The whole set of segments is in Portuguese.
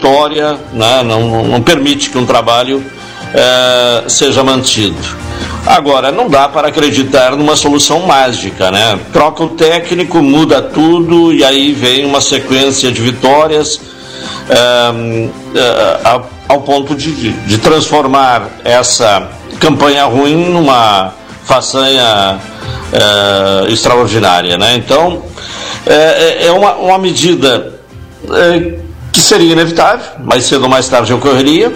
vitória, né, não, não permite que um trabalho é, seja mantido. Agora, não dá para acreditar numa solução mágica, né? Troca o técnico, muda tudo e aí vem uma sequência de vitórias é, é, ao, ponto de, de, transformar essa campanha ruim numa façanha é, extraordinária, né? Então, é uma, uma medida que seria inevitável, mais cedo ou mais tarde ocorreria,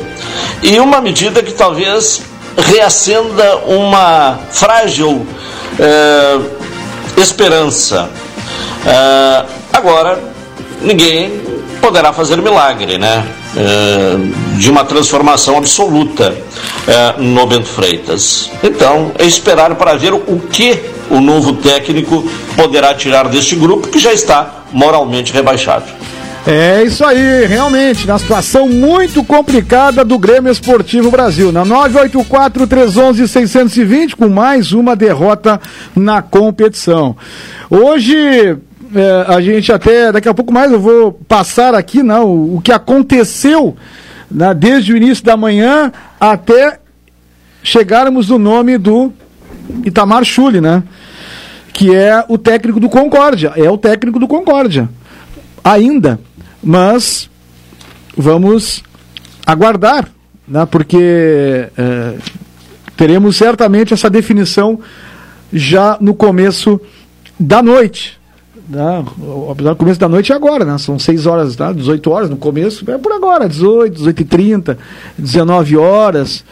e uma medida que talvez reacenda uma frágil eh, esperança. Eh, agora, ninguém poderá fazer milagre, né? Eh, de uma transformação absoluta no Bento Freitas. Então, é esperar para ver o que o novo técnico poderá tirar deste grupo que já está moralmente rebaixado. É isso aí, realmente, na situação muito complicada do Grêmio Esportivo Brasil. Na 984-311-620, com mais uma derrota na competição. Hoje, é, a gente até, daqui a pouco mais eu vou passar aqui não, o, o que aconteceu né, desde o início da manhã até chegarmos no nome do Itamar Chuli, né? Que é o técnico do Concórdia. É o técnico do Concórdia. Ainda mas vamos aguardar, né, porque é, teremos certamente essa definição já no começo da noite. Né? Do começo da noite é agora, né? São 6 horas, tá? 18 horas no começo, é por agora, 18, 18 e 30, 19 horas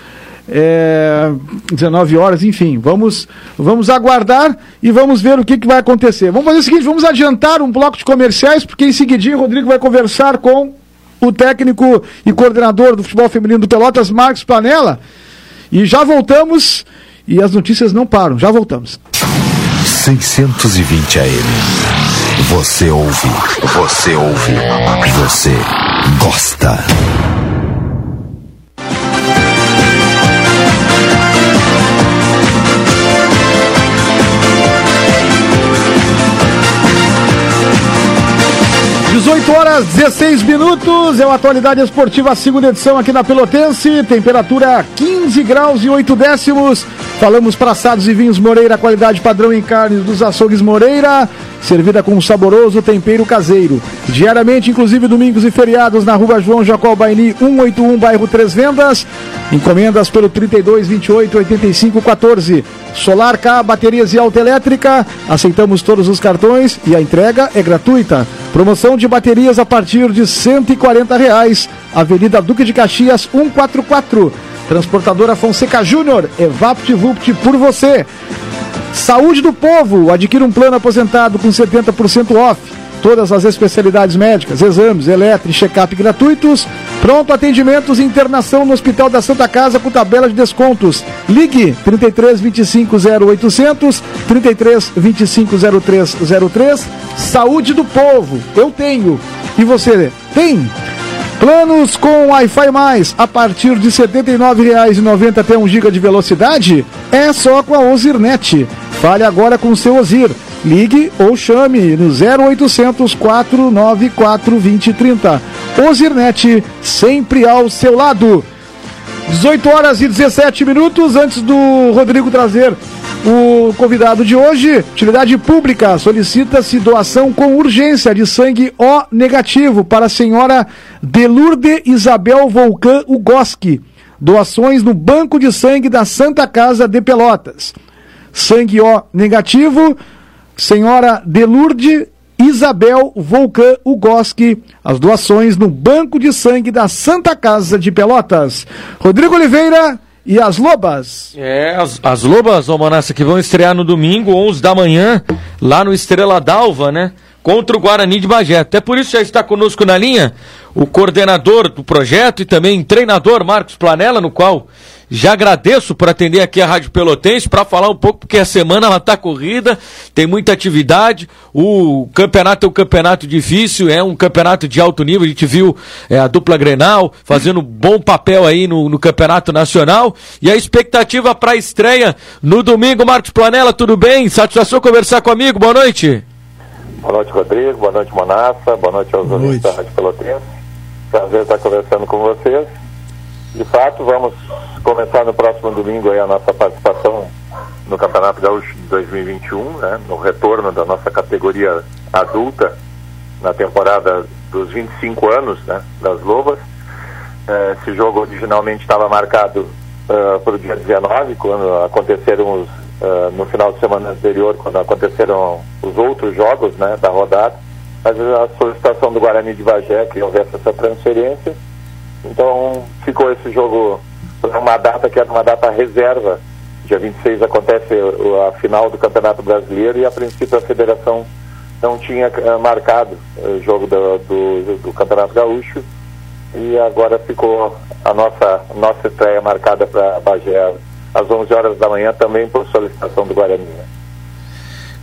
é, 19 horas, enfim, vamos, vamos aguardar e vamos ver o que, que vai acontecer. Vamos fazer o seguinte, vamos adiantar um bloco de comerciais, porque em seguidinho o Rodrigo vai conversar com o técnico e coordenador do futebol feminino do Pelotas, Marcos Panela, e já voltamos e as notícias não param, já voltamos. 620 AM. Você ouve, você ouve, você gosta. 18 horas 16 minutos, é o Atualidade Esportiva, segunda edição aqui na Pelotense, temperatura 15 graus e 8 décimos. Falamos para assados e vinhos Moreira, qualidade padrão em carnes dos açougues Moreira, servida com um saboroso tempero caseiro. Diariamente, inclusive domingos e feriados, na rua João Jacó Baini, 181, bairro Três Vendas. Encomendas pelo 32 28 85 14. Solar K, baterias e autoelétrica. Aceitamos todos os cartões e a entrega é gratuita. Promoção de baterias a partir de 140 reais. Avenida Duque de Caxias, 144. Transportadora Fonseca Júnior, EvaptVupt por você. Saúde do Povo, adquira um plano aposentado com 70% off. Todas as especialidades médicas, exames, eletro check-up gratuitos. Pronto atendimentos e internação no Hospital da Santa Casa com tabela de descontos. Ligue 33 25 0800 33 25 0303. Saúde do Povo, eu tenho. E você tem? Planos com Wi-Fi mais a partir de R$ 79,90 até 1 GB de velocidade? É só com a Ozirnet. Fale agora com o seu Ozir. Ligue ou chame no 0800 494 2030. Ozirnet, sempre ao seu lado. 18 horas e 17 minutos antes do Rodrigo trazer o convidado de hoje, utilidade pública, solicita-se doação com urgência de sangue O negativo para a senhora Delurde Isabel Volcan Ugoski. Doações no Banco de Sangue da Santa Casa de Pelotas. Sangue O negativo, senhora Delurde Isabel Volcan Ugoski. As doações no Banco de Sangue da Santa Casa de Pelotas. Rodrigo Oliveira e as Lobas. É, as, as Lobas, ô Manassa, que vão estrear no domingo, 11 da manhã, lá no Estrela d'Alva, né? Contra o Guarani de Bagé. Até por isso já está conosco na linha o coordenador do projeto e também treinador Marcos Planella, no qual já agradeço por atender aqui a Rádio Pelotense para falar um pouco, porque a semana ela está corrida, tem muita atividade, o campeonato é um campeonato difícil, é um campeonato de alto nível, a gente viu é, a dupla Grenal fazendo bom papel aí no, no campeonato nacional, e a expectativa para a estreia no domingo, Marcos Planella, tudo bem? Satisfação conversar comigo, boa noite. Boa noite, Rodrigo, boa noite, Monassa, boa noite aos ouvintes da Rádio Pelotense. Prazer estar conversando com vocês. De fato, vamos começar no próximo domingo a nossa participação no Campeonato Gaúcho de 2021, né, no retorno da nossa categoria adulta na temporada dos 25 anos né, das Lobas. É, esse jogo originalmente estava marcado uh, para o dia 19, quando aconteceram os, uh, no final de semana anterior, quando aconteceram os outros jogos né, da rodada. Mas a solicitação do Guarani de Bagé que houvesse essa transferência. Então ficou esse jogo para uma data que era uma data reserva. Dia 26 acontece a final do Campeonato Brasileiro e a princípio a federação não tinha uh, marcado o jogo do, do, do Campeonato Gaúcho e agora ficou a nossa, nossa estreia marcada para Bagé às 11 horas da manhã, também por solicitação do Guarani. Né?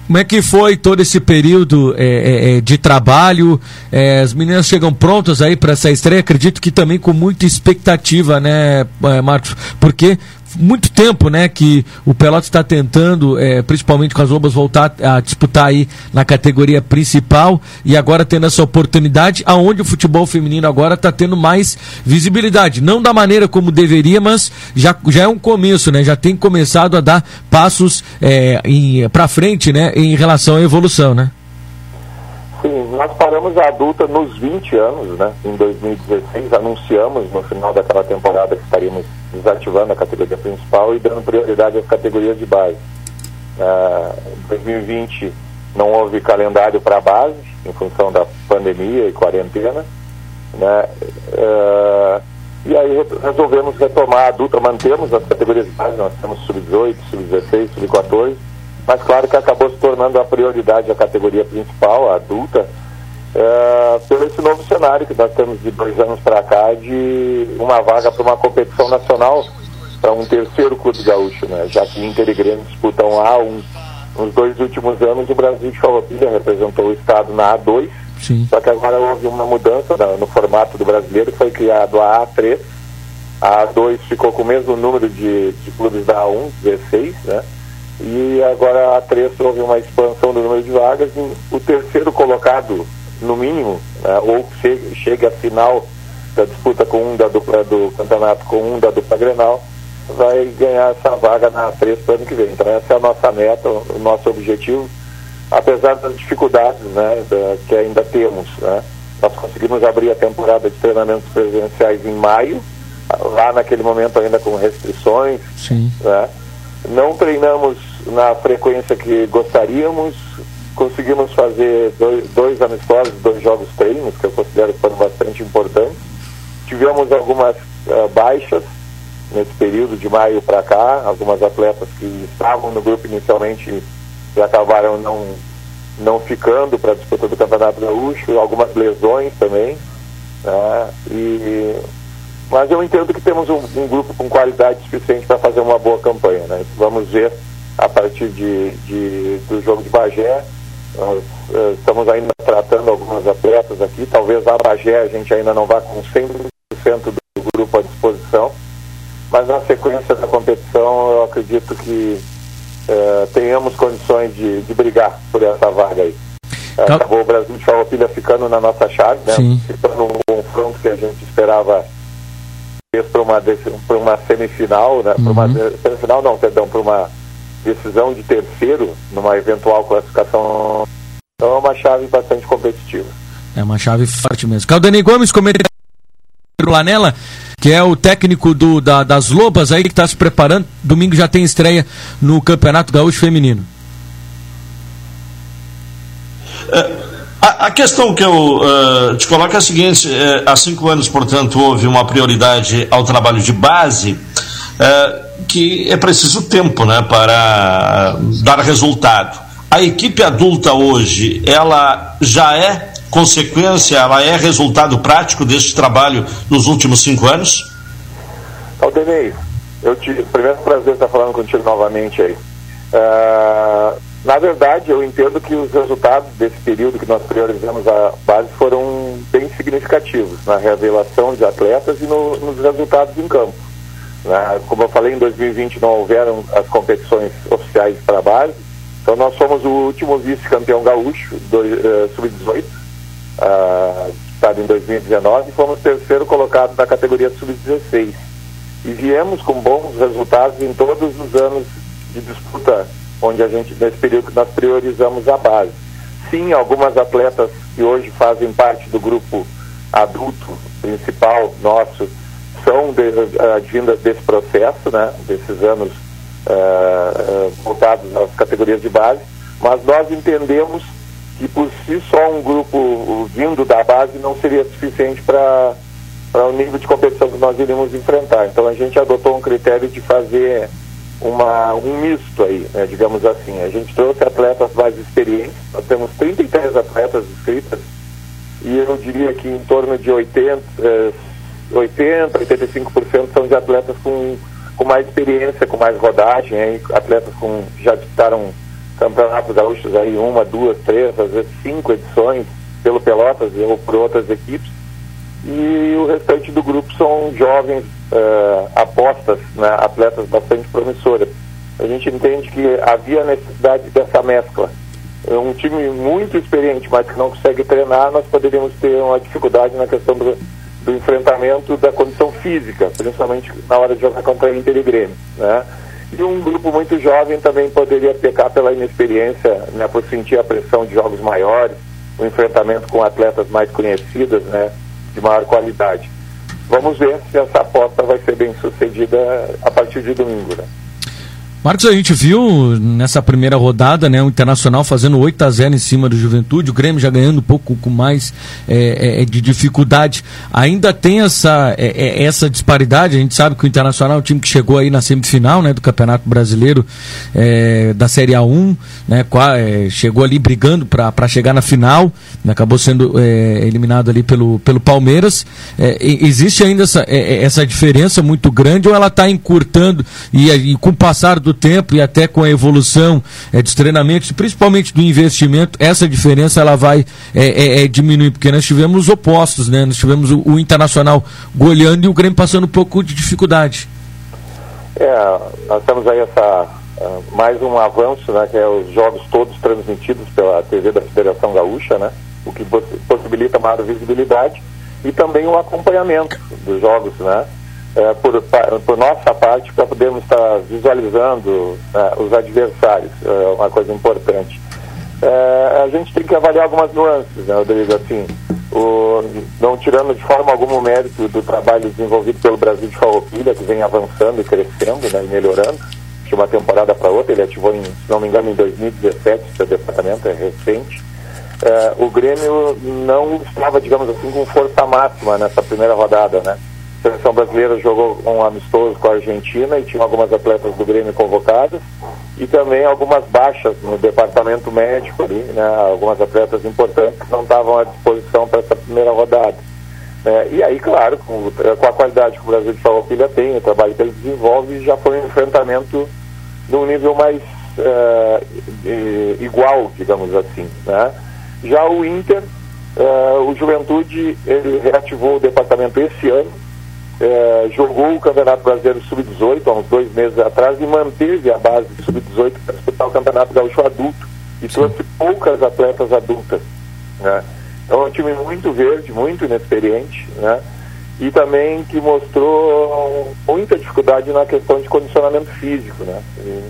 Como é que foi todo esse período é, é, é de trabalho? É, as meninas chegam prontas aí para essa estreia, acredito que também com muita expectativa, né, é, Marcos? Porque muito tempo, né, que o Pelotas está tentando, é, principalmente com as Lobas, voltar a disputar aí na categoria principal e agora tendo essa oportunidade, aonde o futebol feminino agora está tendo mais visibilidade. Não da maneira como deveria, mas já, já é um começo, né? Já tem começado a dar passos é, para frente, né, em relação à evolução, né? Sim, nós paramos a adulta nos 20 anos, né? Em 2016, anunciamos no final daquela temporada que estaríamos desativando a categoria principal e dando prioridade às categorias de base. Uh, em 2020 não houve calendário para a base, em função da pandemia e quarentena, né? Uh, e aí resolvemos retomar a adulta, mantemos as categorias de base, nós temos sub-18, sub-16, sub-14, mas claro que acabou se tornando a prioridade a categoria principal, a adulta, é, pelo esse novo cenário que nós temos de dois anos para cá de uma vaga para uma competição nacional para um terceiro clube gaúcho, né? Já que Inter e Grêmio disputam lá um, nos dois últimos anos o Brasil de Farroupilha representou o estado na A2, Sim. só que agora houve uma mudança no, no formato do brasileiro, foi criado a A3, a A2 ficou com o mesmo número de, de clubes da A1, 16, né? E agora a A3 houve uma expansão do número de vagas e o terceiro colocado no mínimo, né, ou chegue, chegue à final da disputa com um da dupla do campeonato com um da dupla Grenal, vai ganhar essa vaga na 3 para o ano que vem. Então essa é a nossa meta, o nosso objetivo, apesar das dificuldades né, da, que ainda temos. Né, nós conseguimos abrir a temporada de treinamentos presenciais em maio, lá naquele momento ainda com restrições. Sim. Né, não treinamos na frequência que gostaríamos, conseguimos fazer dois, dois amistosos, dois jogos treinos, que eu considero que foram bastante importantes. Tivemos algumas uh, baixas nesse período de maio para cá, algumas atletas que estavam no grupo inicialmente e acabaram não, não ficando para a disputa do Campeonato Gaúcho, algumas lesões também. Né? E, mas eu entendo que temos um, um grupo com qualidade suficiente para fazer uma boa campanha. Né? Vamos ver a partir de, de, do jogo de Bagé nós uh, estamos ainda tratando algumas atletas aqui. Talvez a Bagé a gente ainda não vá com 100% do grupo à disposição. Mas na sequência da competição, eu acredito que uh, tenhamos condições de, de, brigar por essa vaga aí. Tá. Acabou o Brasil de Farroupilha ficando na nossa chave, né? ficando um confronto que a gente esperava para uma, uma semifinal, né? Uhum. Para uma semifinal não, perdão, para uma decisão de terceiro numa eventual classificação. Então é uma chave bastante competitiva. É uma chave forte mesmo. Caldani Gomes, comentário Lanela, que é o técnico do, da, das Lobas aí que está se preparando. Domingo já tem estreia no Campeonato Gaúcho Feminino. É, a, questão que eu uh, te coloco é a seguinte: é, há cinco anos, portanto, houve uma prioridade ao trabalho de base. Uh, que é preciso tempo né, para dar resultado. A equipe adulta hoje, ela já é consequência, ela é resultado prático deste trabalho nos últimos cinco anos? Aldenei, eu tive primeiro prazer estar falando contigo novamente aí. Uh, na verdade, eu entendo que os resultados desse período que nós priorizamos a base foram bem significativos na revelação de atletas e no, nos resultados em campo. Como eu falei, em 2020 não houveram as competições oficiais para a base, então nós somos o último vice-campeão gaúcho, uh, sub-18, uh, colocado em 2019 e fomos terceiro colocado na categoria sub-16. E viemos com bons resultados em todos os anos de disputa, onde a gente, nesse período, nós priorizamos a base. Sim, algumas atletas que hoje fazem parte do grupo adulto principal nosso são de, uh, advindas desse processo, né, desses anos uh, voltados às categorias de base, mas nós entendemos que por si só um grupo vindo da base não seria suficiente para o nível de competição que nós iríamos enfrentar. Então a gente adotou um critério de fazer uma, um misto aí, né, digamos assim. A gente trouxe atletas mais experientes, nós temos 33 atletas inscritas e eu diria que em torno de 80, eh, 80 85% são de atletas com, com mais experiência, com mais rodagem, atletas com já disputaram campeonatos gaúchos aí uma, duas, três, às vezes cinco edições pelo Pelotas ou por outras equipes. E o restante do grupo são jovens uh, apostas, né, atletas bastante promissoras. A gente entende que havia necessidade dessa mescla. Um time muito experiente, mas que não consegue treinar, nós poderíamos ter uma dificuldade na questão do, do enfrentamento da condição física, principalmente na hora de jogar contra Inter e Grêmio. Né? E um grupo muito jovem também poderia pecar pela inexperiência, né, por sentir a pressão de jogos maiores, o enfrentamento com atletas mais conhecidas, né, de maior qualidade. Vamos ver se essa aposta vai ser bem sucedida a partir de domingo. Né? Marcos, a gente viu nessa primeira rodada, né, o Internacional fazendo 8 a 0 em cima do Juventude, o Grêmio já ganhando um pouco com mais é, é, de dificuldade. Ainda tem essa, é, é essa disparidade, a gente sabe que o Internacional é um time que chegou aí na semifinal né, do Campeonato Brasileiro é, da Série A1, né, é, chegou ali brigando para chegar na final, né, acabou sendo eliminado ali pelo, pelo Palmeiras. existe ainda essa, essa diferença muito grande ou ela está encurtando e, e com o passar do tempo e até com a evolução é, dos treinamentos, principalmente do investimento, essa diferença ela vai é, é, diminuir, porque nós tivemos os opostos, né? Nós tivemos o, o, Internacional goleando e o Grêmio passando um pouco de dificuldade. É, nós temos aí essa uh, mais um avanço, né? Que é os jogos todos transmitidos pela TV da Federação Gaúcha, né? O que possibilita maior visibilidade e também o acompanhamento dos jogos, né? É, por, por, nossa parte, para podermos estar visualizando é, os adversários, é uma coisa importante. É, a gente tem que avaliar algumas nuances, né, Rodrigo? Assim, o, não tirando de forma alguma o mérito do trabalho desenvolvido pelo Brasil de Farroupilha, que vem avançando e crescendo né, e melhorando de uma temporada para outra. Ele ativou, em, se não me engano, em 2017, seu departamento é recente. É, o Grêmio não estava, digamos assim, com força máxima nessa primeira rodada, né? Seleção brasileira jogou um amistoso com a Argentina e tinha algumas atletas do Grêmio convocadas e também algumas baixas no departamento médico ali, né, algumas atletas importantes que não estavam à disposição para essa primeira rodada. É, e aí, claro, com, com, a qualidade que o Brasil de Farroupilha tem, o trabalho que ele desenvolve, já foi um enfrentamento num nível mais é, igual, digamos assim. Né? Já o Inter, é, o Juventude, ele reativou o departamento esse ano, é, jogou o Campeonato Brasileiro Sub-18 há uns dois meses atrás e manteve a base Sub-18 para disputar o Campeonato Gaúcho adulto e Sim. trouxe poucas atletas adultas. Né? Então é um time muito verde, muito inexperiente, né? e também que mostrou muita dificuldade na questão de condicionamento físico. Né? E,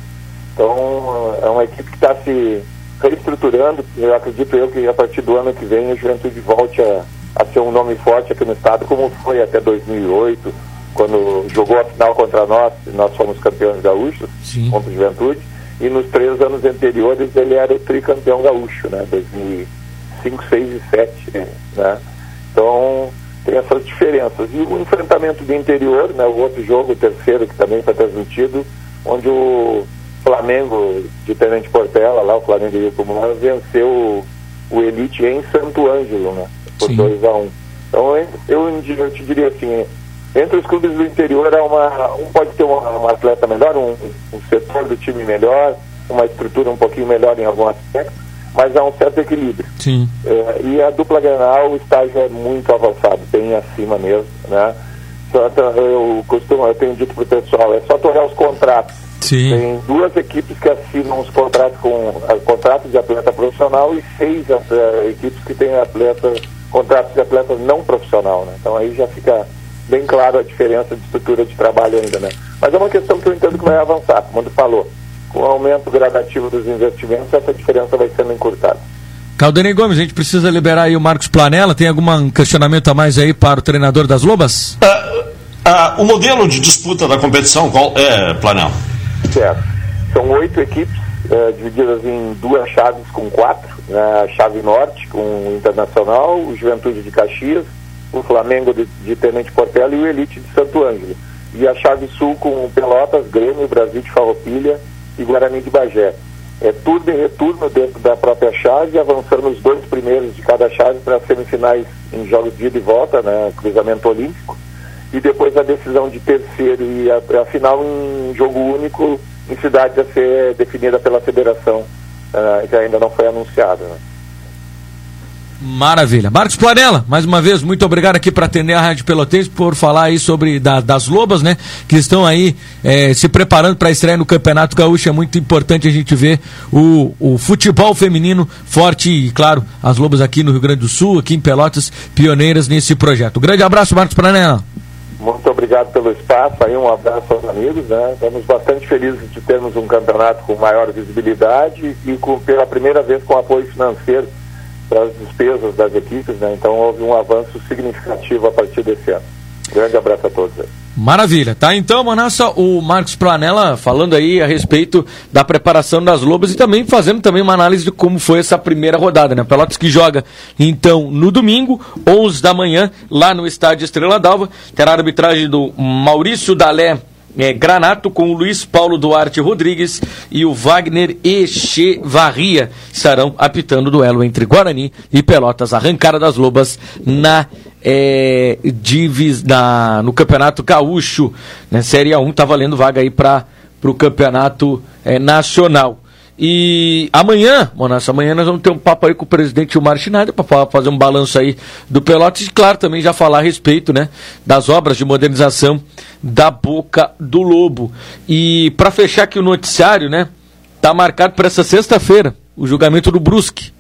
então é uma equipe que está se reestruturando, eu acredito eu que a partir do ano que vem a Juventude volte a a ser um nome forte aqui no estado, como foi até 2008, quando jogou a final contra nós, nós fomos campeões gaúchos, Sim. contra o Juventude, e nos três anos anteriores ele era o tricampeão gaúcho, né, 2005, 6 e 7, né, então tem essas diferenças. E o enfrentamento do interior, né, o outro jogo, o terceiro, que também foi transmitido, onde o Flamengo de Tenente Portela, lá o Flamengo de Rio Comum, venceu o Elite em Santo Ângelo, né, por 2 a 1 um. Então eu, eu, te diria assim, entre os clubes do interior há uma, um pode ter uma, um atleta melhor, um, um, setor do time melhor, uma estrutura um pouquinho melhor em algum aspecto, mas há um certo equilíbrio. Sim. É, e a dupla Grenal, o estágio é muito avançado, bem acima mesmo, né? Eu costumo, eu tenho dito para o pessoal, é só tornar os contratos. Sim. Tem duas equipes que assinam os contratos com uh, contratos de atleta profissional e seis uh, equipes que têm atletas contratos de atletas não profissional, né? Então aí já fica bem claro a diferença de estrutura de trabalho ainda, né? Mas é uma questão que eu entendo que vai avançar, como falou. Com o aumento gradativo dos investimentos, essa diferença vai sendo encurtada. Caldenei Gomes, a gente precisa liberar aí o Marcos Planella. Tem algum questionamento a mais aí para o treinador das Lobas? Uh, uh, o modelo de disputa da competição, qual é, Planella? Certo. São oito equipes uh, divididas em duas chaves com quatro. Né? A chave norte com o Internacional, o Juventude de Caxias, o Flamengo de, de Tenente Portela e o Elite de Santo Ângelo. E a chave sul com Pelotas, Grêmio, Brasil de Farroupilha e Guarani de Bagé. É turno e retorno dentro da própria chave, avançando os dois primeiros de cada chave para semifinais em jogos de ida e volta, né, cruzamento olímpico, e depois a decisão de terceiro e a, a final em jogo único em cidade a ser definida pela federação, uh, que ainda não foi anunciada. Né. Maravilha. Marcos Planella, mais uma vez, muito obrigado aqui para atender a Rádio Pelotense por falar aí sobre da, das Lobas, né? Que estão aí é, se preparando para estrear no Campeonato Gaúcho. É muito importante a gente ver o, o futebol feminino forte e, claro, as Lobas aqui no Rio Grande do Sul, aqui em Pelotas, pioneiras nesse projeto. grande abraço, Marcos Planella. Muito obrigado pelo espaço, aí um abraço aos amigos, né? Estamos bastante felizes de termos um campeonato com maior visibilidade e com, pela primeira vez com apoio financeiro para as despesas das equipes, né? Então houve um avanço significativo a partir desse ano. Grande abraço a todos. Maravilha, tá? Então, Manassa, o Marcos Planella falando aí a respeito da preparação das Lobas e também fazendo também uma análise de como foi essa primeira rodada, né? Pelotas que joga, então, no domingo, 11 da manhã, lá no estádio Estrela d'Alva, terá a arbitragem do Maurício Dalé é, Granato com o Luiz Paulo Duarte Rodrigues e o Wagner Echevarria estarão apitando o duelo entre Guarani e Pelotas, arrancada das Lobas na é, divis, na, no Campeonato Gaúcho, né, Série A1, tá valendo vaga aí para o Campeonato é, Nacional. E amanhã, Monassa, amanhã nós vamos ter um papo aí com o presidente Gilmar Schneider para fazer um balanço aí do Pelotas e, claro, também já falar a respeito né, das obras de modernização da Boca do Lobo. E para fechar aqui o noticiário, né, tá marcado para essa sexta-feira o julgamento do Brusque.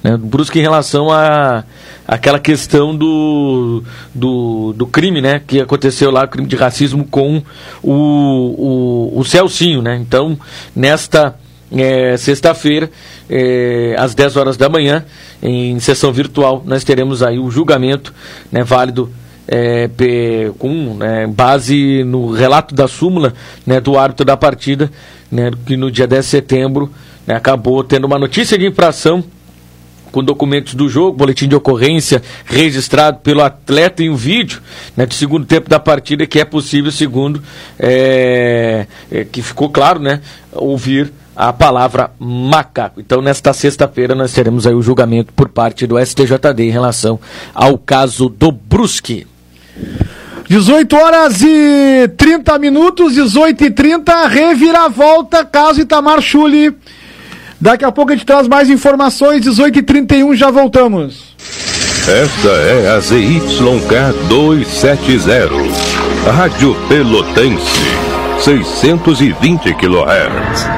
Né, do Brusque em relação a aquela questão do, do, do crime, né, que aconteceu lá, o crime de racismo com o, o, o Celcinho, né. Então, nesta é, sexta-feira, é, às 10 horas da manhã, em sessão virtual, nós teremos aí o julgamento né, válido é, com né, base no relato da súmula né, do árbitro da partida, né, que no dia 10 de setembro né, acabou tendo uma notícia de infração com documentos do jogo, boletim de ocorrência registrado pelo atleta em um vídeo né, do segundo tempo da partida, que é possível, segundo é, é, que ficou claro, né, ouvir a palavra macaco. Então, nesta sexta-feira, nós teremos aí o julgamento por parte do STJD em relação ao caso do Brusque. 18 horas e 30 minutos, 18 e 30, reviravolta, caso Itamar Chuli. Daqui a pouco a gente traz mais informações, 18 e 31 já voltamos. Esta é a ZYK 270, Rádio Pelotense, 620 kHz.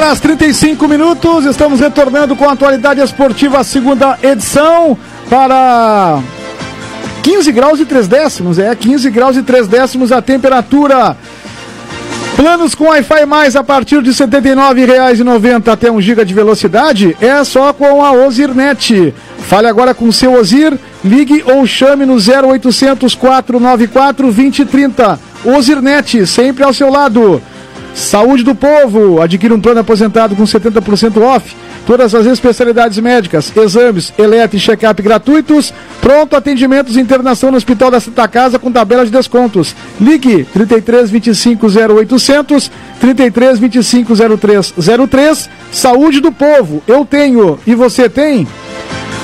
Horas 35 minutos, estamos retornando com a atualidade esportiva, segunda edição, para 15 graus e 3 décimos, é 15 graus e 3 décimos a temperatura. Planos com Wi-Fi mais a partir de R$ 79,90 até 1 GB de velocidade é só com a Ozirnet. Fale agora com seu Ozir, ligue ou chame no 0800 494 2030. Ozirnet, sempre ao seu lado. Saúde do povo. Adquira um plano aposentado com 70% off. Todas as especialidades médicas, exames, eletro e check-up gratuitos. Pronto atendimentos e internação no Hospital da Santa Casa com tabela de descontos. Ligue 33 25 0800 33 25 0303. Saúde do povo. Eu tenho e você tem?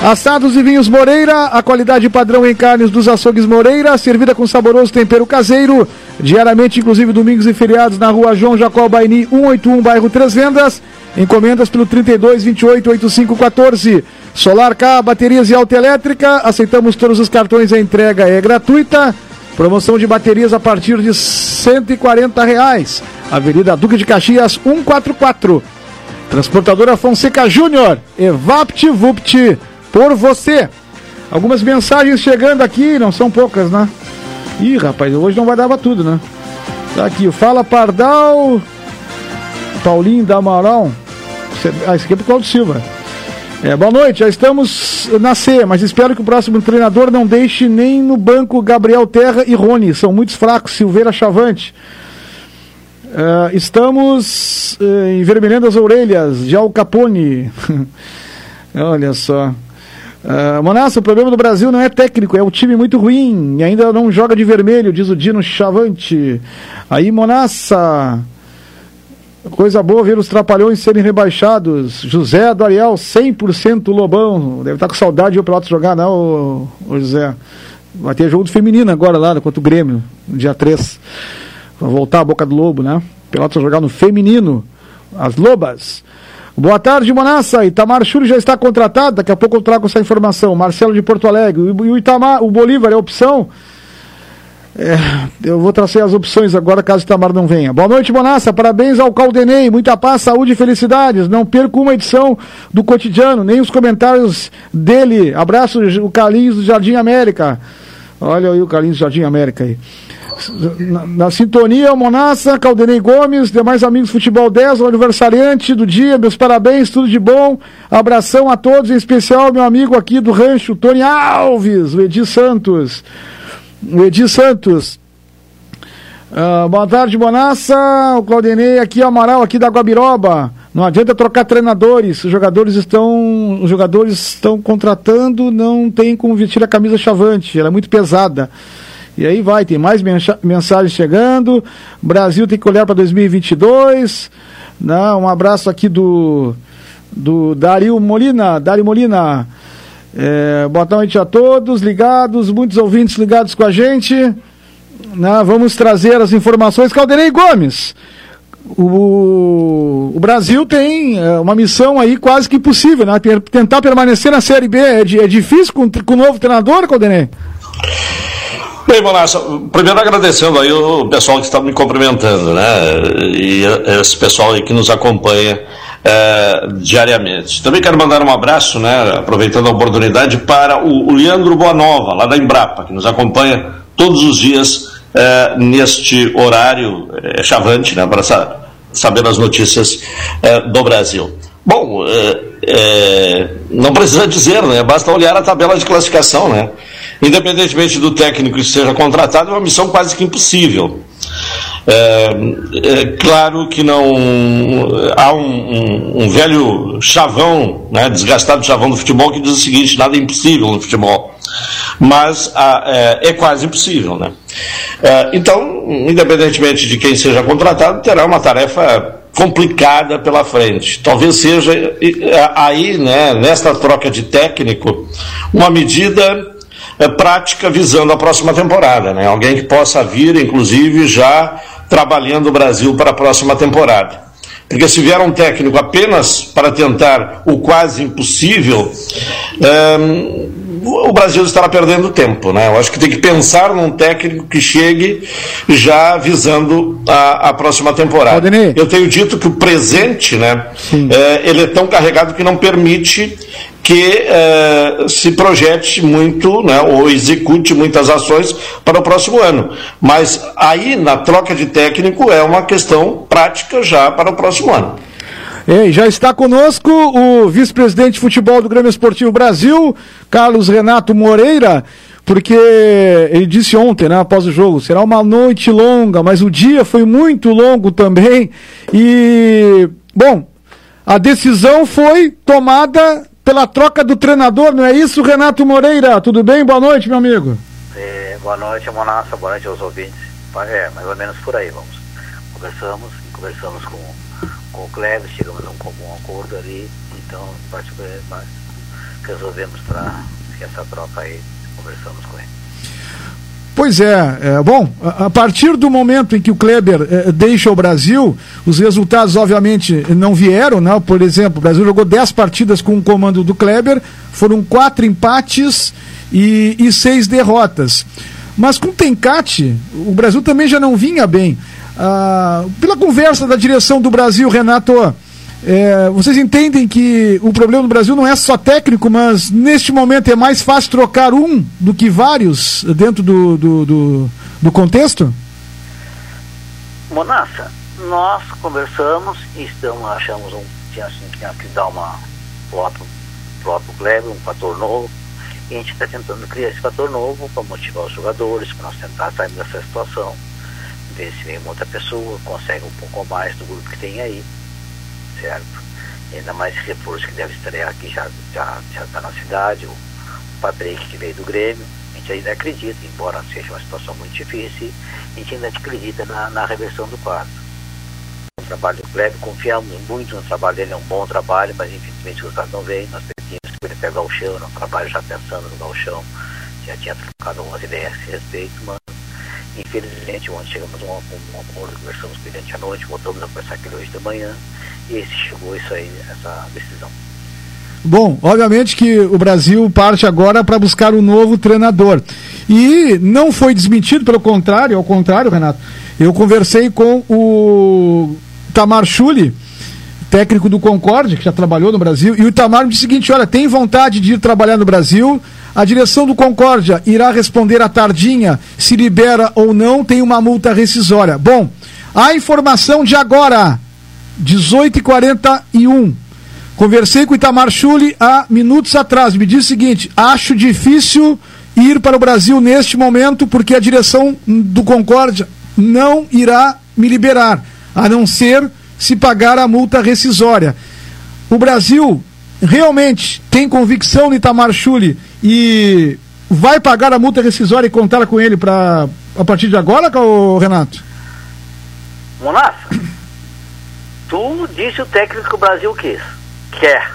Assados e vinhos Moreira, a qualidade padrão em carnes dos açougues Moreira, servida com saboroso tempero caseiro, diariamente, inclusive domingos e feriados, na rua João Jacó Baini, 181, bairro Três Vendas. Encomendas pelo 32 28 85 14. Solar K, baterias e autoelétrica. Aceitamos todos os cartões, a entrega é gratuita. Promoção de baterias a partir de 140 reais. Avenida Duque de Caxias 144. Transportadora Fonseca Júnior. Evapt Vupt por você. Algumas mensagens chegando aqui, não são poucas, né? Ih, rapaz, hoje não vai dar pra tudo, né? Tá aqui, Fala Pardal. Paulinho da Amaral. Ah, esse aqui é pro Claudio Silva. É, boa noite, já estamos na C, mas espero que o próximo treinador não deixe nem no banco Gabriel Terra e Rony. São muito fracos, Silveira Chavante. Uh, estamos uh, envermelhando as orelhas de Al Capone. Olha só. Uh, Monassa, o problema do Brasil não é técnico, é o time muito ruim e ainda não joga de vermelho, diz o Dino Chavante. Aí, Monassa. Coisa boa ver os trapalhões serem rebaixados. José do Ariel, 100% Lobão. Deve estar com saudade de o Pelotas jogar, não, ô, José? Vai ter jogo do feminino agora lá, contra o Grêmio, no dia 3. Vai voltar a boca do Lobo, né? Pelotas jogar no feminino. As Lobas. Boa tarde, Monassa. Itamar Churi já está contratado. Daqui a pouco eu trago essa informação. Marcelo de Porto Alegre. E o Itamar, o Bolívar é opção? É, eu vou trazer as opções agora, caso Itamar não venha. Boa noite, Bonassa. Parabéns ao Caldenei. Muita paz, saúde e felicidades. Não perco uma edição do cotidiano, nem os comentários dele. Abraço, o Carlinhos do Jardim América. Olha aí o Carlinhos do Jardim América aí. Na, na sintonia, Monassa, Caldenei Gomes, demais amigos Futebol 10, o aniversariante do dia, meus parabéns, tudo de bom. Abração a todos, em especial meu amigo aqui do rancho, Tony Alves, o Edi Santos. O Edi Santos. Uh, boa tarde, Bonassa. O Claudinei aqui, Amaral, aqui da Guabiroba. Não adianta trocar treinadores. Os jogadores estão. Os jogadores estão contratando, não tem como vestir a camisa chavante. Ela é muito pesada. E aí vai, tem mais mensagens chegando. Brasil tem que olhar para 2022. Não, um abraço aqui do do Dario Molina, Dario Molina. É, boa noite a todos ligados, muitos ouvintes ligados com a gente. Né, vamos trazer as informações. Calderei Gomes, o, o Brasil tem é, uma missão aí quase que impossível, né? Tentar permanecer na Série B é, é difícil com, com o novo treinador, Calderei? Bem, Bonassa, primeiro agradecendo aí o pessoal que está me cumprimentando, né? E esse pessoal aí que nos acompanha é, diariamente. Também quero mandar um abraço, né, aproveitando a oportunidade, para o, Leandro Boanova, lá da Embrapa, que nos acompanha todos os dias é, neste horário é, chavante, né, para sa saber as notícias é, do Brasil. Bom, não precisa dizer, né, basta olhar a tabela de classificação, né? Independentemente do técnico que seja contratado, é uma missão quase que impossível. É, é, claro que não há um, um, um, velho chavão, né, desgastado chavão do futebol que diz o seguinte: nada é impossível no futebol, mas a, é, é, quase impossível, né? É, então, independentemente de quem seja contratado, terá uma tarefa complicada pela frente. Talvez seja aí, né, nesta troca de técnico, uma medida prática visando a próxima temporada, né? Alguém que possa vir, inclusive, já trabalhando o Brasil para a próxima temporada. Porque se vier um técnico apenas para tentar o quase impossível, é, o Brasil estará perdendo tempo. Né? Eu acho que tem que pensar num técnico que chegue já visando a, a próxima temporada. Eu tenho dito que o presente, né, é, ele é tão carregado que não permite que eh, se projete muito, né, ou execute muitas ações para o próximo ano. Mas aí, na troca de técnico, é uma questão prática já para o próximo ano. Ei, já está conosco o vice-presidente de futebol do Grêmio Esportivo Brasil, Carlos Renato Moreira, porque ele disse ontem, né, após o jogo, será uma noite longa, mas o dia foi muito longo também. E, bom, a decisão foi tomada pela troca do treinador, não é isso, Renato Moreira? Tudo bem? Boa noite, meu amigo. É, boa noite, Monassa, boa noite aos ouvintes. É, mais ou menos por aí, vamos. Conversamos, conversamos com, com o Cleves, chegamos a um comum acordo ali, então, particularmente, resolvemos para essa troca aí, conversamos com ele. Pois é, é bom, a, partir do momento em que o Kleber é, deixa o Brasil, os resultados obviamente não vieram, né? Por exemplo, o Brasil jogou 10 partidas com o comando do Kleber, foram quatro empates e, e seis derrotas. Mas com o Tencate, o Brasil também já não vinha bem. Ah, pela conversa da direção do Brasil, Renato, é, vocês entendem que o problema do Brasil não é só técnico, mas neste momento é mais fácil trocar um do que vários dentro do, do, do, do contexto? Monassa, nós conversamos e estamos, achamos um, tinha, assim, tinha que dar uma próprio, próprio Kleber, um fator novo, e a gente está tentando criar esse fator novo para motivar os jogadores, para nós tentar sair dessa situação, ver se vem outra pessoa, consegue um pouco mais do grupo que tem aí certo? Ainda mais reforço que deve estrear aqui já já já está na cidade, o Patrick que veio do Grêmio, a gente ainda acredita, embora seja uma situação muito difícil, a gente ainda acredita na, na reversão do quadro. O trabalho do Kleber, confiamos muito no trabalho dele, é um bom trabalho, mas infelizmente o resultado não veio, nós pedimos que ele pegar o chão, no trabalho já pensando no galchão, já tinha trocado algumas ideias a respeito, mas infelizmente ontem chegamos a um, acordo, conversamos com ele à noite, voltamos a conversar ele hoje de manhã, chegou isso aí, essa decisão. Bom, obviamente que o Brasil parte agora para buscar um novo treinador. E não foi desmentido, pelo contrário, ao contrário, Renato. Eu conversei com o Tamar Chuli, técnico do Concorde, que já trabalhou no Brasil, e o Tamar me disse o seguinte: olha, tem vontade de ir trabalhar no Brasil. A direção do Concórdia irá responder à tardinha se libera ou não, tem uma multa rescisória. Bom, a informação de agora. 18 e 41 Conversei com Itamar Chuli há minutos atrás. Me disse o seguinte: acho difícil ir para o Brasil neste momento porque a direção do Concórdia não irá me liberar, a não ser se pagar a multa rescisória. O Brasil realmente tem convicção no Itamar Chuli e vai pagar a multa rescisória e contar com ele para a partir de agora, Renato? Monassa, Tu disse o técnico que o Brasil quis. Quer,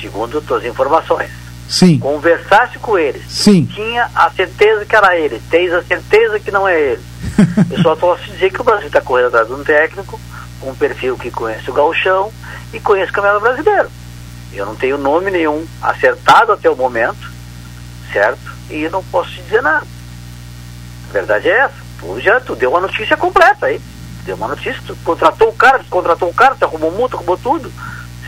segundo tuas informações. Sim. Conversasse com ele. Sim. Tinha a certeza que era ele. Tens a certeza que não é ele. Eu só posso dizer que o Brasil está correndo atrás de um técnico com um perfil que conhece o gauchão e conhece o campeonato brasileiro. Eu não tenho nome nenhum acertado até o momento, certo? E não posso te dizer nada. A verdade é essa. Tu já tu deu uma notícia completa aí deu uma notícia, contratou o cara, contratou o cara, arrumou multa, arrumou tudo,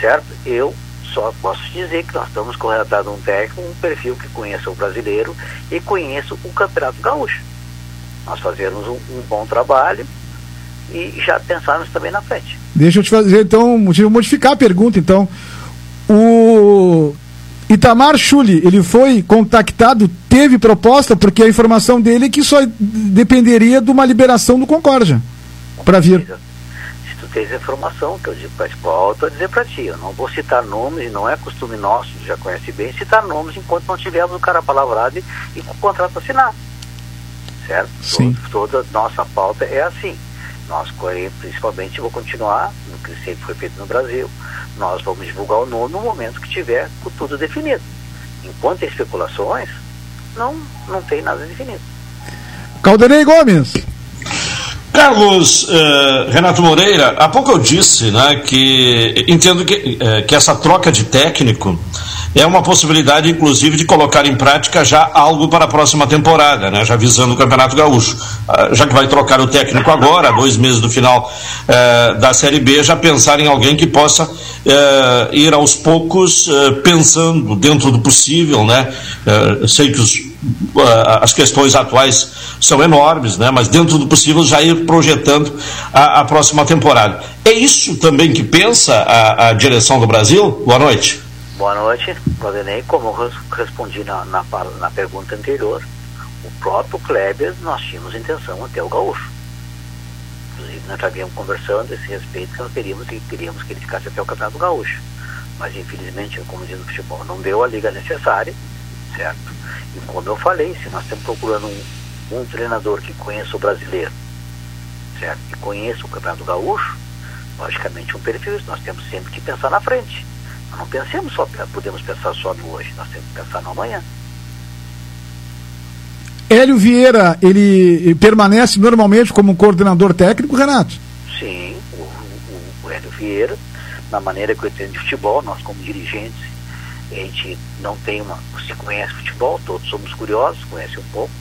certo? Eu só posso dizer que nós estamos de um técnico, um perfil que conheça o brasileiro e conheça o Campeonato Gaúcho. Nós fazemos um, um bom trabalho e já pensarmos também na frente. Deixa eu te fazer, então, deixa modificar a pergunta, então. O Itamar Chuli, ele foi contactado, teve proposta, porque a informação dele é que só dependeria de uma liberação do Concórdia para vir. Se tu tens informação, que eu digo para volto a dizer para ti, eu não vou citar nomes, e não é costume nosso, já conhece bem, citar nomes enquanto não tivermos o cara palavrado e, e com o contrato assinado. Certo? Sim. Toda, toda nossa pauta é assim. Nós, principalmente, vou continuar no que sempre foi feito no Brasil. Nós vamos divulgar o nome no momento que tiver tudo definido. Enquanto tem especulações, não, não tem nada definido. Calderei Gomes. Carlos uh, Renato Moreira, há pouco eu disse né, que entendo que, uh, que essa troca de técnico é uma possibilidade, inclusive, de colocar em prática já algo para a próxima temporada, né, já visando o Campeonato Gaúcho. Uh, já que vai trocar o técnico agora, dois meses do final da Série B, já pensar em alguém que possa ir aos poucos pensando dentro do possível, né? sei que os as questões atuais são enormes, né? mas dentro do possível já ir projetando a, a próxima temporada. É isso também que pensa a, a, direção do Brasil? Boa noite. Boa noite, Claudinei. Como eu respondi na, na, na pergunta anterior, o próprio Kleber nós tínhamos intenção até o Gaúcho. Inclusive, nós já havíamos conversando a esse respeito que nós teríamos, que queríamos que ele ficasse até o Campeonato Gaúcho. Mas, infelizmente, como diz o futebol, não deu a liga necessária, certo? E como eu falei, se nós estamos procurando um, um treinador que conheça o brasileiro, certo? Que conheça o Campeonato Gaúcho, logicamente um perfil, nós temos sempre que pensar na frente. Nós não pensemos só, podemos pensar só no hoje, nós temos que pensar no amanhã. Hélio Vieira, ele permanece normalmente como coordenador técnico, Renato? Sim, o, o, o Hélio Vieira, na maneira que eu entendo de futebol, nós como dirigentes, a gente não tem uma. Se conhece futebol, todos somos curiosos, conhece um pouco,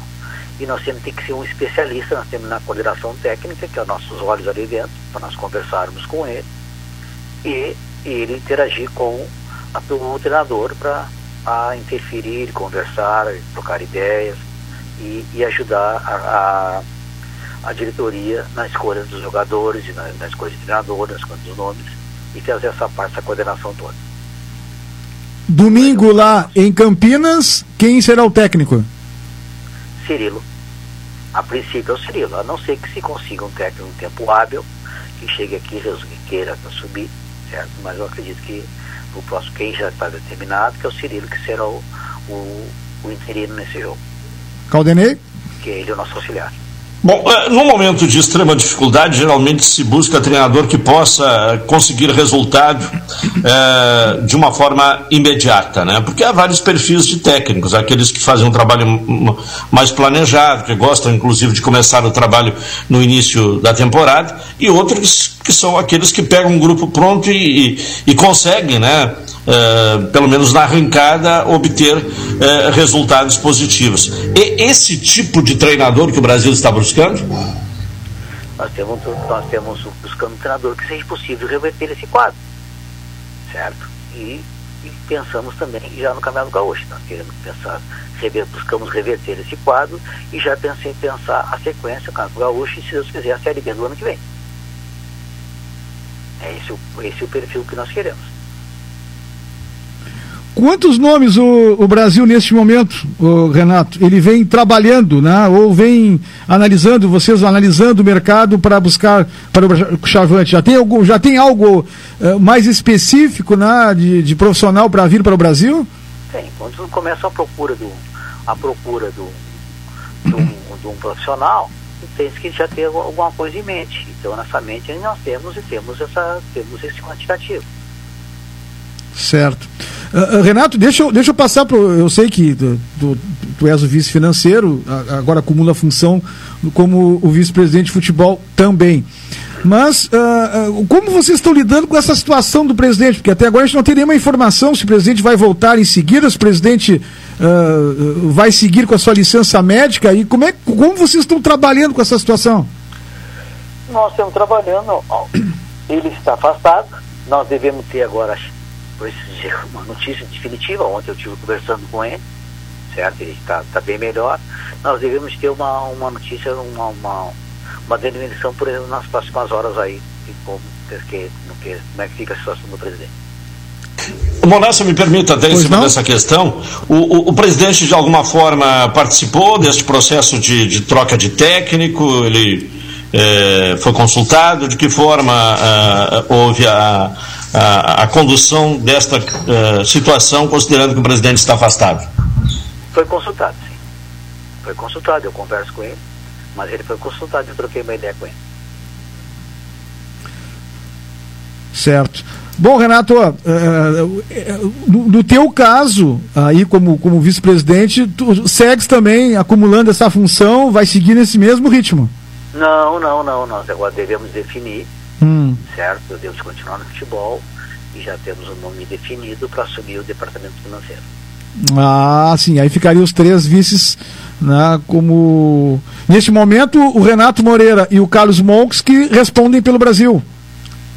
e nós temos que ser um especialista, nós temos na coordenação técnica, que é os nossos olhos ali dentro, para nós conversarmos com ele, e ele interagir com a, o treinador para interferir, conversar, trocar ideias e, e ajudar a, a, a, diretoria na escolha dos jogadores, na, na escolha de treinador, na escolha dos nomes, e fazer essa parte, essa coordenação toda. Domingo lá em Campinas, quem será o técnico? Cirilo. A princípio é o Cirilo, a não ser que se consiga um técnico em tempo hábil, que chegue aqui e queira subir, certo? Mas eu acredito que o próximo, quem já está determinado, que é o Cirilo, que será o, o, o interino nesse jogo. Caldenei? Que ele é o nosso auxiliar. Bom, é, no momento de extrema dificuldade, geralmente se busca treinador que possa conseguir resultado é, de uma forma imediata, né? Porque há vários perfis de técnicos, aqueles que fazem um trabalho mais planejado, que gostam inclusive de começar o trabalho no início da temporada, e outros que são aqueles que pegam um grupo pronto e, e, e conseguem, né? Uh, pelo menos na arrancada, obter uh, resultados positivos. E esse tipo de treinador que o Brasil está buscando? Nós temos, nós temos buscando um treinador que seja possível reverter esse quadro, certo? E, e pensamos também já no Campeonato Gaúcho. Nós queremos pensar, rever, buscamos reverter esse quadro e já pensei em pensar a sequência, o Campeonato Gaúcho e, se Deus quiser, a Série B do ano que vem. É esse, esse é o perfil que nós queremos. Quantos nomes o, o Brasil neste momento, Renato, ele vem trabalhando, né? Ou vem analisando, vocês analisando o mercado para buscar para o Chavante? Já tem algo, já tem algo uh, mais específico, né, de, de profissional para vir para o Brasil? Tem. Quando começa a procura do a procura do, do, de um profissional, tem que já ter alguma coisa em mente. Então nessa mente nós temos e temos essa temos esse quantitativo. Certo. Uh, Renato, deixa eu, deixa eu passar para. Eu sei que tu, tu, tu és o vice financeiro, agora acumula a função como o vice-presidente de futebol também. Mas uh, como vocês estão lidando com essa situação do presidente? Porque até agora a gente não tem nenhuma informação se o presidente vai voltar em seguida, se o presidente uh, vai seguir com a sua licença médica e como, é, como vocês estão trabalhando com essa situação? Nós estamos trabalhando, ele está afastado, nós devemos ter agora por dizer, uma notícia definitiva. Ontem eu estive conversando com ele, certo? Ele está tá bem melhor. Nós devemos ter uma, uma notícia, uma, uma, uma denominação, por exemplo, nas próximas horas aí, de como, que, que, como é que fica a situação do presidente. Monassa, me permita até em cima dessa questão, o, o, o, presidente de alguma forma participou deste processo de, de troca de técnico, ele é, foi consultado, de que forma ah, houve a, a, a condução desta uh, situação, considerando que o presidente está afastado? Foi consultado, sim. Foi consultado, eu converso com ele, mas ele foi consultado, eu troquei uma ideia com ele. Certo. Bom, Renato, uh, uh, no, no, teu caso, aí como, como vice-presidente, tu segues também acumulando essa função, vai seguir nesse mesmo ritmo? Não, não, não. Nós agora devemos definir Hum. Certo? Devemos continuar no futebol e já temos um nome definido para assumir o departamento financeiro. Ah, sim, aí ficariam os três vices, né, como neste momento o Renato Moreira e o Carlos Monks que respondem pelo Brasil.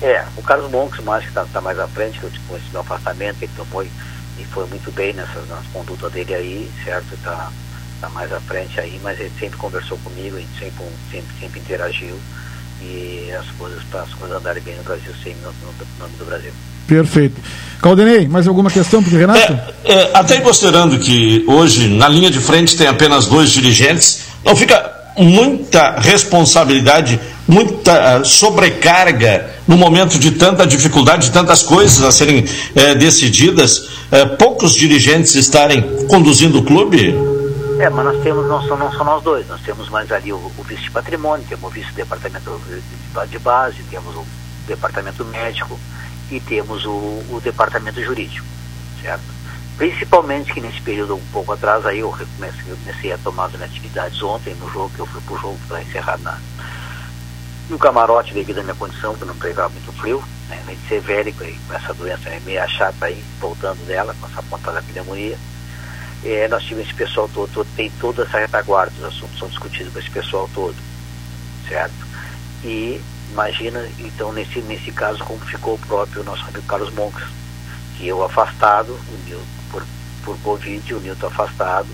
É, o Carlos Monks mais que está tá mais à frente, que eu com esse meu afastamento, ele tomou e, e foi muito bem nessas nas condutas dele aí, certo? Está tá mais à frente aí, mas ele sempre conversou comigo, a gente sempre, sempre, sempre interagiu e as coisas para as coisas andarem bem no Brasil sem no, nome do Brasil. Perfeito. Caldenei, mais alguma questão para o Renato? É, é, até considerando que hoje na linha de frente tem apenas dois dirigentes, não fica muita responsabilidade, muita sobrecarga no momento de tanta dificuldade, de tantas coisas a serem eh, decididas, eh, poucos dirigentes estarem conduzindo o clube? É, mas nós temos, não são, não são nós dois, nós temos mais ali o, o vice-patrimônio, temos o vice-departamento de base, temos o departamento médico e temos o, o departamento jurídico, certo? Principalmente que nesse período um pouco atrás, aí eu comecei, eu comecei a tomar as minhas atividades ontem no jogo, que eu fui pro jogo para encerrar na, no camarote devido à minha condição, que não pegava muito frio, né? além de ser velho, com essa doença é meio chata aí, voltando dela, com essa ponta da pneumonia. É, nós tivemos esse pessoal todo, todo, tem toda essa retaguarda, os assuntos são discutidos com esse pessoal todo, certo? E imagina, então, nesse, nesse caso, como ficou o próprio nosso amigo Carlos Monks, que eu afastado, o Nilton por, por Covid, o Nilton afastado,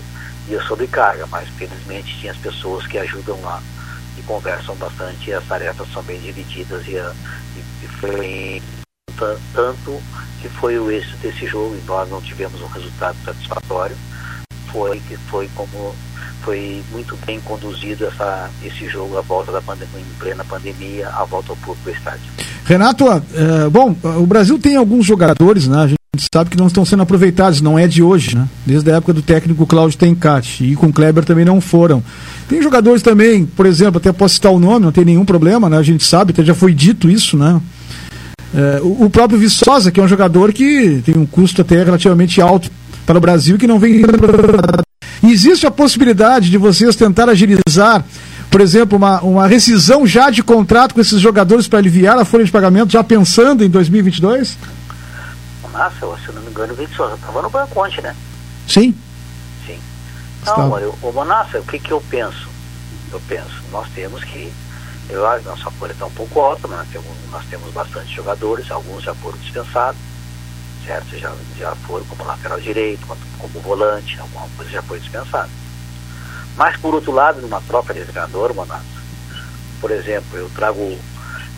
e eu sob carga, mas felizmente tinha as pessoas que ajudam lá e conversam bastante, e as tarefas são bem divididas, e, e, e foi tanto que foi o êxito desse jogo, embora não tivemos um resultado satisfatório, foi que foi como foi muito bem conduzido essa, esse jogo, a volta da pandemia, em plena pandemia, a volta ao público do estádio. Renato, é, bom, o Brasil tem alguns jogadores, né? A gente sabe que não estão sendo aproveitados, não é de hoje, né? Desde a época do técnico Cláudio Tencati e com Kleber também não foram. Tem jogadores também, por exemplo, até posso citar o nome, não tem nenhum problema, né? A gente sabe, até já foi dito isso, né? É, o, o próprio Viçosa, que é um jogador que tem um custo até relativamente alto para o Brasil que não vem. Existe a possibilidade de vocês tentar agilizar, por exemplo, uma, uma rescisão já de contrato com esses jogadores para aliviar a folha de pagamento, já pensando em 2022? Nossa, se eu não me engano, o Vitor estava no banco ontem, né? Sim. Sim. Não, eu, ô Monassa, o que, que eu penso? Eu penso, nós temos que. Eu acho que nossa folha está um pouco alta, mas nós temos, nós temos bastante jogadores, alguns já foram dispensados certo? Já, já foram como lateral direito, como, como volante, alguma coisa já foi dispensada. Mas por outro lado, numa troca de treinador, Monato, por exemplo, eu trago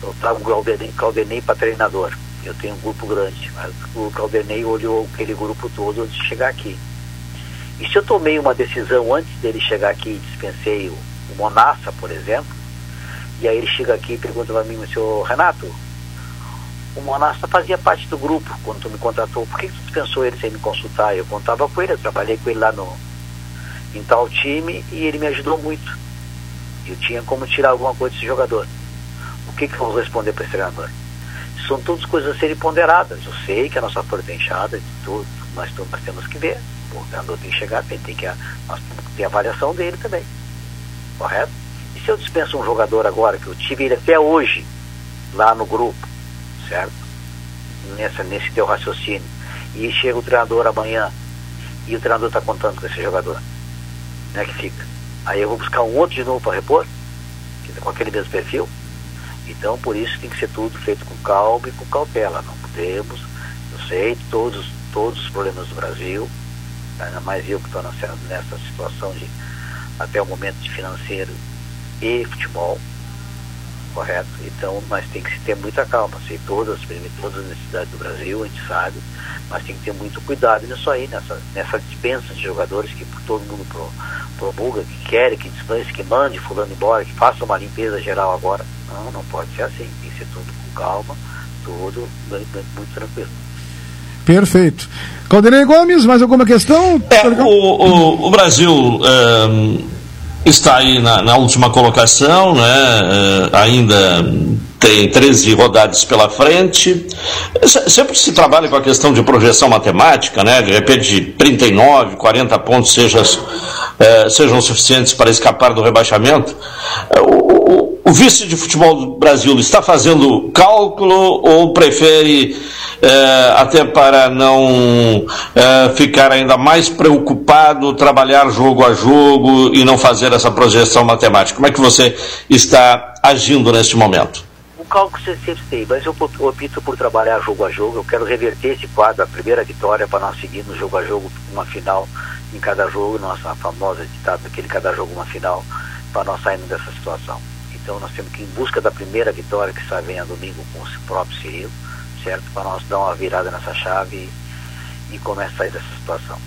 eu trago o Claudenei para treinador. Eu tenho um grupo grande, mas o Claudenei olhou aquele grupo todo antes de chegar aqui. E se eu tomei uma decisão antes dele chegar aqui e dispensei o, o Monassa, por exemplo, e aí ele chega aqui e pergunta para mim, senhor Renato, o Monasta fazia parte do grupo quando tu me contratou. Por que, tu dispensou ele sem me consultar? Eu contava com ele, eu trabalhei com ele lá no, em tal time e ele me ajudou muito. Eu tinha como tirar alguma coisa desse jogador. O que, que eu vou responder para esse treinador? São todas coisas a serem ponderadas. Eu sei que a nossa folha está inchada, tudo, mas nós temos que ver. O treinador tem que chegar, tem, tem que, nós temos que ter a avaliação dele também. Correto? E se eu dispenso um jogador agora, que eu tive ele até hoje lá no grupo, certo? Nessa, nesse teu raciocínio. E chega o treinador amanhã e o treinador está contando com esse jogador. Como é que fica? Aí eu vou buscar um outro de novo para repor, tá com aquele mesmo perfil. Então, por isso tem que ser tudo feito com calma e com cautela. Não podemos, eu sei todos, todos os problemas do Brasil, ainda mais eu que estou nessa, nessa situação de até o momento de financeiro e futebol correto? Então, mas tem que ter muita calma, sei todas, todas as necessidades do Brasil, a gente sabe, mas tem que ter muito cuidado nisso aí, nessa, nessa dispensa de jogadores que todo mundo pro, promulga, que quer, que dispense, que mande fulano embora, que faça uma limpeza geral agora. Não, não pode ser assim, tem que ser tudo com calma, tudo muito tranquilo. Perfeito. Caldenei Gomes, mais alguma questão? É, o, o, o Brasil. Um está aí na, na última colocação, né? Uh, ainda tem 13 rodadas pela frente. Sempre se trabalha com a questão de projeção matemática, né? De repente 39, 40 pontos sejam, uh, sejam suficientes para escapar do rebaixamento. Uh, o, o vice de futebol do Brasil está fazendo cálculo ou prefere é, até para não é, ficar ainda mais preocupado, trabalhar jogo a jogo e não fazer essa projeção matemática. Como é que você está agindo neste momento? O cálculo você sempre tem, mas eu opto por trabalhar jogo a jogo. Eu quero reverter esse quadro, a primeira vitória para nós seguir no jogo a jogo, uma final em cada jogo, nossa famosa ditado aquele cada jogo uma final, para nós sairmos dessa situação. Então nós temos que ir em busca da primeira vitória que sai a domingo com o próprio Cirilo certo? Para nós dar uma virada nessa chave e, e começar a sair dessa situação.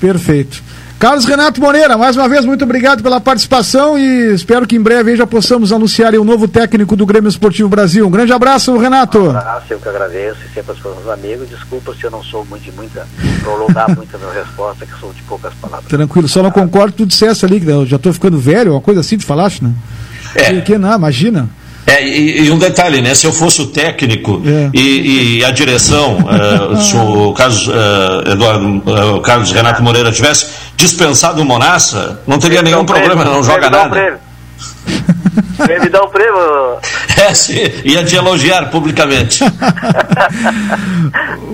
Perfeito. Carlos Renato Moreira, mais uma vez, muito obrigado pela participação e espero que em breve já possamos anunciar o novo técnico do Grêmio Esportivo Brasil. Um grande abraço, Renato. Um abraço, eu que agradeço e sempre aos meus amigos. Desculpa se eu não sou muito de muita, prolongar muito a minha resposta, que sou de poucas palavras. Tranquilo, só não concordo com tu dissesse ali, que eu já estou ficando velho, uma coisa assim, tu falaste, né? É. Que, que não, imagina. É, e, e, um detalhe, né? Se eu fosse o técnico é. e, e, a direção, uh, se o Carlos, uh, Eduardo, uh, Carlos Renato Moreira tivesse dispensado o Monassa, não teria nenhum problema, não joga nada. Me dar um prêmio? É, sim, ia te elogiar publicamente.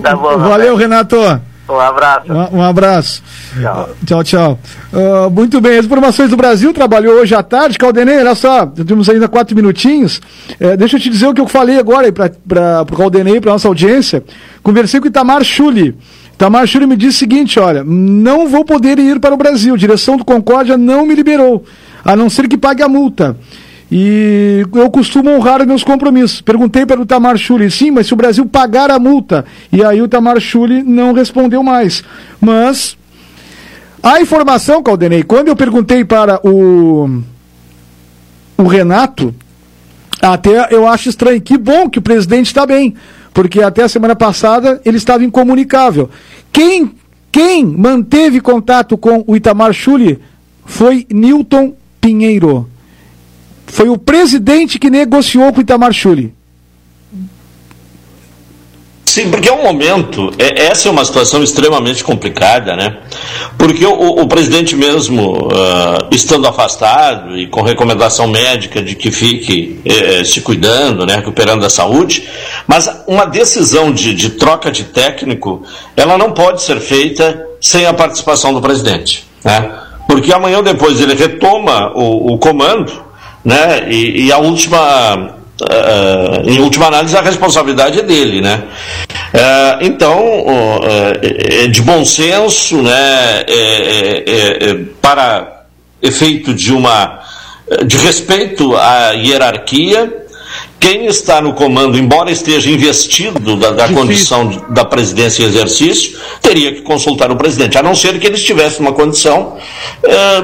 tá bom, Valeu, Renato. Um abraço. Um, um abraço. Tchau, tchau. tchau. Uh, muito bem, as informações do Brasil trabalhou hoje à tarde. Caldenei, olha só, temos ainda quatro minutinhos. Uh, deixa eu te dizer o que eu falei agora para o Caldenei, para nossa audiência. Conversei com o Itamar Chuli. Itamar Chuli me disse o seguinte: olha, não vou poder ir para o Brasil. Direção do Concórdia não me liberou, a não ser que pague a multa. E eu costumo honrar meus compromissos. Perguntei para o Tamar Schulli, sim, mas se o Brasil pagar a multa. E aí o Tamar Schulli não respondeu mais. Mas a informação, Caldenei, quando eu perguntei para o, o Renato, até eu acho estranho. Que bom que o presidente está bem, porque até a semana passada ele estava incomunicável. Quem, quem manteve contato com o Itamar Schulli foi Newton Pinheiro foi o presidente que negociou com o Itamar Chuli. Sim, porque é um momento, é, essa é uma situação extremamente complicada, né? Porque o, o presidente mesmo, uh, estando afastado e com recomendação médica de que fique eh, se cuidando, né, recuperando a saúde, mas uma decisão de, de troca de técnico, ela não pode ser feita sem a participação do presidente, né? Porque amanhã ou depois ele retoma o, o comando né? E, e a última, uh, em última análise, a responsabilidade é dele, né? Uh, então, uh, é de bom senso, né? É, é, é, para efeito de uma de respeito à hierarquia, quem está no comando, embora esteja investido da, da condição de, da presidência em exercício, teria que consultar o presidente, a não ser que ele estivesse numa condição é,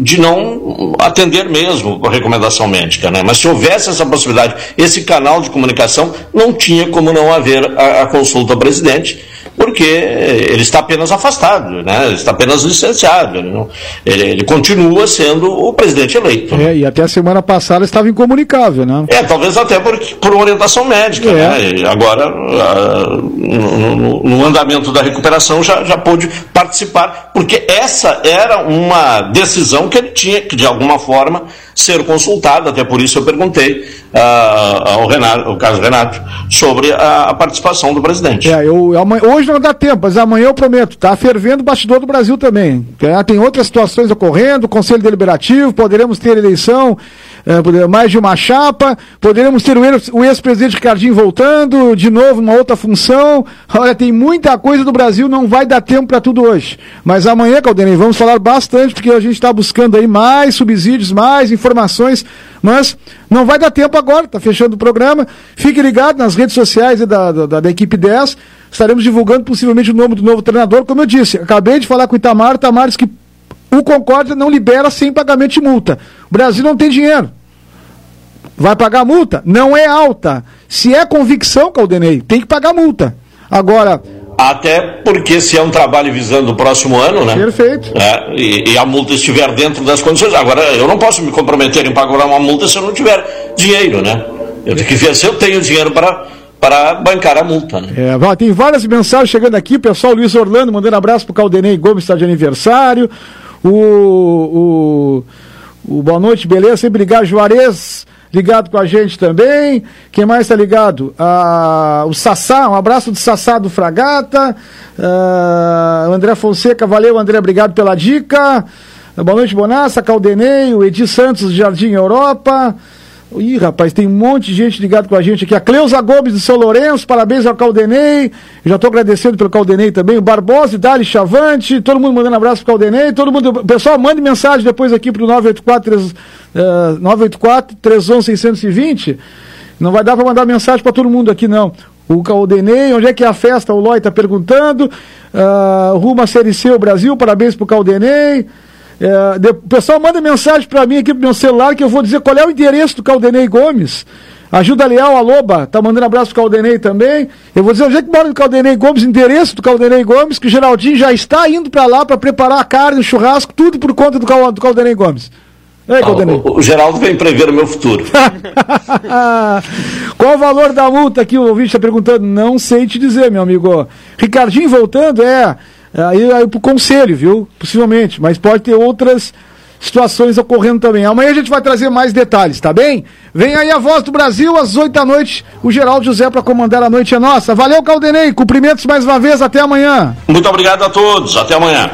de não atender mesmo a recomendação médica. Né? Mas se houvesse essa possibilidade, esse canal de comunicação, não tinha como não haver a, a consulta ao presidente porque ele está apenas afastado, né? ele está apenas licenciado, ele, não, ele, ele continua sendo o presidente eleito. É, e até a semana passada estava incomunicável, né? É, talvez até por, por orientação médica, é. né? Agora, uh, no, no, andamento da recuperação, já, já pôde participar, porque essa era uma decisão que ele tinha que, de alguma forma, ser consultado, até por isso eu perguntei uh, ao, Renato, Renato sobre a, a participação do presidente. É, eu, hoje não dá tempo, mas amanhã eu prometo, está fervendo o bastidor do Brasil também. É, tem outras situações ocorrendo, Conselho Deliberativo, poderemos ter eleição é, mais de uma chapa, poderemos ter o ex-presidente Ricardinho voltando, de novo, uma outra função. Olha, tem muita coisa do Brasil, não vai dar tempo para tudo hoje. Mas amanhã, Caldenei, vamos falar bastante, porque a gente está buscando aí mais subsídios, mais informações, mas não vai dar tempo agora, está fechando o programa. Fique ligado nas redes sociais da, da, da equipe 10 estaremos divulgando possivelmente o nome do novo treinador. Como eu disse, acabei de falar com o Itamar, Itamar disse que o Concórdia não libera sem pagamento de multa. O Brasil não tem dinheiro. Vai pagar multa? Não é alta. Se é convicção, Caldenei, tem que pagar multa. Agora. Até porque se é um trabalho visando o próximo ano, né? Perfeito. É, e, e, a multa estiver dentro das condições. Agora, eu não posso me comprometer em pagar uma multa se eu não tiver dinheiro, né? Eu tenho que ver se eu tenho dinheiro para para bancar a multa. Né? É, tem várias mensagens chegando aqui, o pessoal Luiz Orlando mandando abraço para o Caldenei Gomes, está de aniversário. O, o, o Boa Noite, beleza? Sempre ligar, Juarez ligado com a gente também. Quem mais está ligado? Ah, o Sassá, um abraço do Sassá do Fragata. Ah, André Fonseca, valeu, André, obrigado pela dica. Boa noite, Bonassa, Caldenei, o Edi Santos Jardim Europa. Ih, rapaz, tem um monte de gente ligado com a gente aqui. A Cleusa Gomes do São Lourenço, parabéns ao Caldenei. Já estou agradecendo pelo Caldenei também. O Barbosa, Dali Chavante, todo mundo mandando abraço pro Caldenei. Todo mundo, pessoal, mande mensagem depois aqui pro 984 uh, 984 311 620. Não vai dar para mandar mensagem para todo mundo aqui, não. O Caldenei, onde é que é a festa? O Loi está perguntando. Uh, C, o Brasil, parabéns pro Caldenei. É, de, o pessoal manda mensagem para mim aqui pro meu celular que eu vou dizer qual é o endereço do Caldenei Gomes. Ajuda Leal, a Loba, tá mandando abraço pro Caldenei também. Eu vou dizer onde é que mora o Caldenei Gomes, endereço do Caldenei Gomes, que o Geraldinho já está indo para lá para preparar a carne, o churrasco, tudo por conta do, do Caldenei Gomes. Ei, ah, o, o, Geraldo vem prever o meu futuro. Qual o valor da multa aqui? O ouvinte está perguntando. Não sei te dizer, meu amigo. Ricardinho voltando, é. Aí, aí pro conselho, viu? Possivelmente. Mas pode ter outras situações ocorrendo também. Amanhã a gente vai trazer mais detalhes, tá bem? Vem aí a voz do Brasil, às 8 da noite, o Geraldo José para comandar a noite é nossa. Valeu, Caldenei. Cumprimentos mais uma vez, até amanhã. Muito obrigado a todos, até amanhã.